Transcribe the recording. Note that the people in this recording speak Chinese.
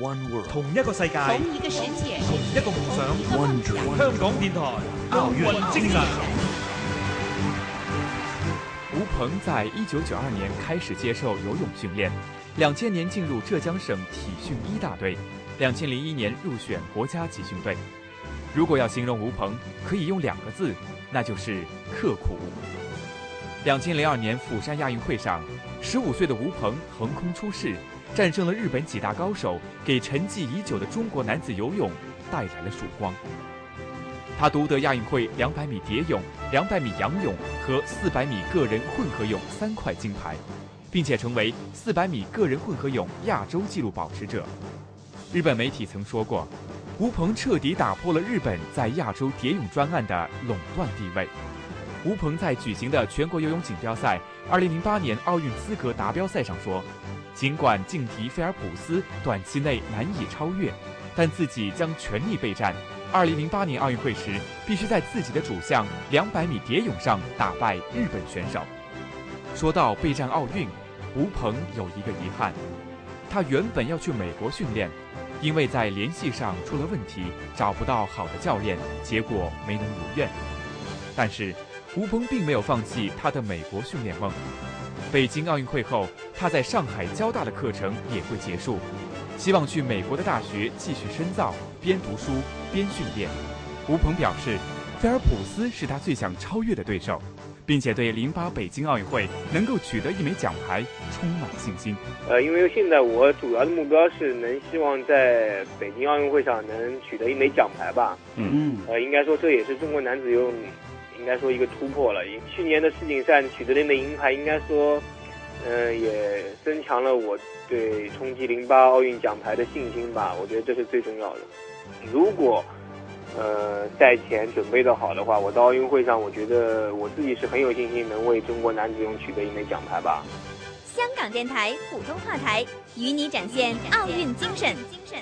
One world，同一个世界，同一个世界，同一个梦想。梦想。香港电台奥运精神。吴鹏在一九九二年开始接受游泳训练，两千年进入浙江省体训一大队，两千零一年入选国家集训队。如果要形容吴鹏，可以用两个字，那就是刻苦。两千零二年釜山亚运会上，十五岁的吴鹏横空出世。战胜了日本几大高手，给沉寂已久的中国男子游泳带来了曙光。他夺得亚运会两百米蝶泳、两百米仰泳和四百米个人混合泳三块金牌，并且成为四百米个人混合泳亚洲纪录保持者。日本媒体曾说过，吴鹏彻底打破了日本在亚洲蝶泳专案的垄断地位。吴鹏在举行的全国游泳锦标赛二零零八年奥运资格达标赛上说。尽管劲敌菲尔普斯短期内难以超越，但自己将全力备战。二零零八年奥运会时，必须在自己的主项两百米蝶泳上打败日本选手。说到备战奥运，吴鹏有一个遗憾，他原本要去美国训练，因为在联系上出了问题，找不到好的教练，结果没能如愿。但是，吴鹏并没有放弃他的美国训练梦。北京奥运会后，他在上海交大的课程也会结束，希望去美国的大学继续深造，边读书边训练。吴鹏表示，菲尔普斯是他最想超越的对手，并且对零八北京奥运会能够取得一枚奖牌充满信心。呃，因为现在我主要的目标是能希望在北京奥运会上能取得一枚奖牌吧。嗯嗯。呃，应该说这也是中国男子游泳。应该说一个突破了。去年的世锦赛取得的那银牌，应该说，嗯，也增强了我对冲击零八奥运奖牌的信心吧。我觉得这是最重要的。如果，呃，赛前准备的好的话，我到奥运会上，我觉得我自己是很有信心能为中国男子泳取得一枚奖牌吧。香港电台普通话台，与你展现奥运精神。精神。